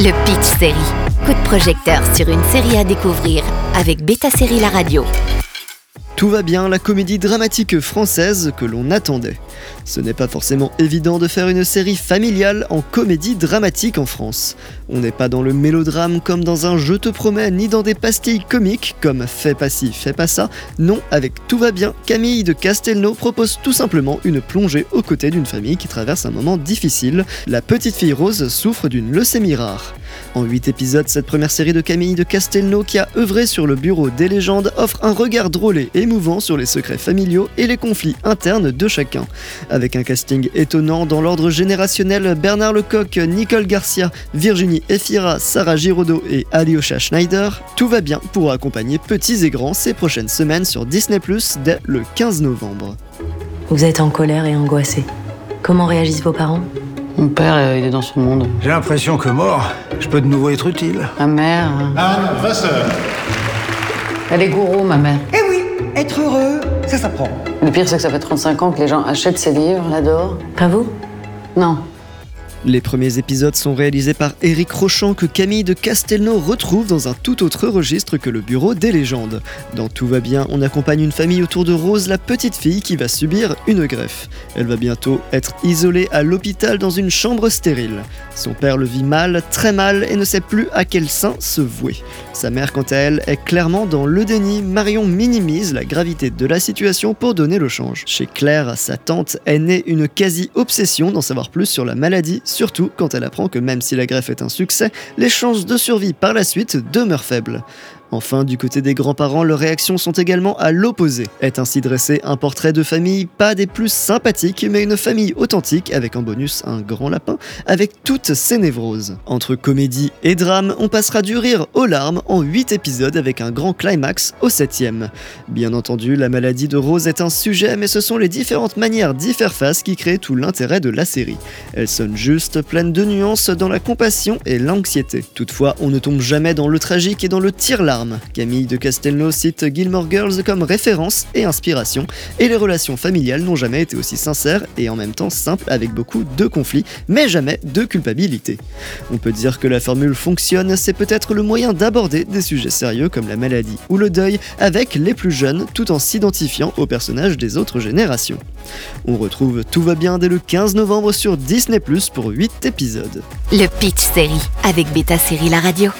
Le Pitch Série. Coup de projecteur sur une série à découvrir avec Beta Série La Radio. Tout va bien, la comédie dramatique française que l'on attendait. Ce n'est pas forcément évident de faire une série familiale en comédie dramatique en France. On n'est pas dans le mélodrame comme dans un Je te promets, ni dans des pastilles comiques comme Fais pas ci, fais pas ça. Non, avec Tout va bien, Camille de Castelnau propose tout simplement une plongée aux côtés d'une famille qui traverse un moment difficile. La petite fille Rose souffre d'une leucémie rare. En 8 épisodes, cette première série de Camille de Castelnau qui a œuvré sur le bureau des légendes offre un regard drôle et émouvant sur les secrets familiaux et les conflits internes de chacun. Avec un casting étonnant dans l'ordre générationnel, Bernard Lecoq, Nicole Garcia, Virginie Efira, Sarah Giraudot et Alyosha Schneider, tout va bien pour accompagner petits et grands ces prochaines semaines sur Disney Plus dès le 15 novembre. Vous êtes en colère et angoissé. Comment réagissent vos parents? Mon père, euh, il est dans son monde. J'ai l'impression que mort, je peux de nouveau être utile. Ma mère, euh, Anne Vasseur. elle est gourou, ma mère. Eh oui, être heureux, ça s'apprend. Le pire, c'est que ça fait 35 ans que les gens achètent ses livres, l'adorent. Pas vous? Non. Les premiers épisodes sont réalisés par Éric Rochant que Camille de Castelnau retrouve dans un tout autre registre que le bureau des légendes. Dans Tout va bien, on accompagne une famille autour de Rose, la petite fille qui va subir une greffe. Elle va bientôt être isolée à l'hôpital dans une chambre stérile. Son père le vit mal, très mal, et ne sait plus à quel sein se vouer. Sa mère, quant à elle, est clairement dans le déni. Marion minimise la gravité de la situation pour donner le change. Chez Claire, sa tante, est née une quasi-obsession d'en savoir plus sur la maladie, surtout quand elle apprend que même si la greffe est un succès, les chances de survie par la suite demeurent faibles. Enfin, du côté des grands-parents, leurs réactions sont également à l'opposé. Est ainsi dressé un portrait de famille pas des plus sympathiques, mais une famille authentique avec en bonus un grand lapin, avec toutes ses névroses. Entre comédie et drame, on passera du rire aux larmes en 8 épisodes avec un grand climax au 7ème. Bien entendu, la maladie de Rose est un sujet, mais ce sont les différentes manières d'y faire face qui créent tout l'intérêt de la série. Elle sonne juste, pleine de nuances dans la compassion et l'anxiété. Toutefois, on ne tombe jamais dans le tragique et dans le tir-larme. Camille de Castelnau cite Gilmore Girls comme référence et inspiration, et les relations familiales n'ont jamais été aussi sincères et en même temps simples avec beaucoup de conflits, mais jamais de culpabilité. On peut dire que la formule fonctionne, c'est peut-être le moyen d'aborder des sujets sérieux comme la maladie ou le deuil avec les plus jeunes tout en s'identifiant aux personnages des autres générations. On retrouve Tout va bien dès le 15 novembre sur Disney pour 8 épisodes. Le Pitch Série avec Beta Série La Radio.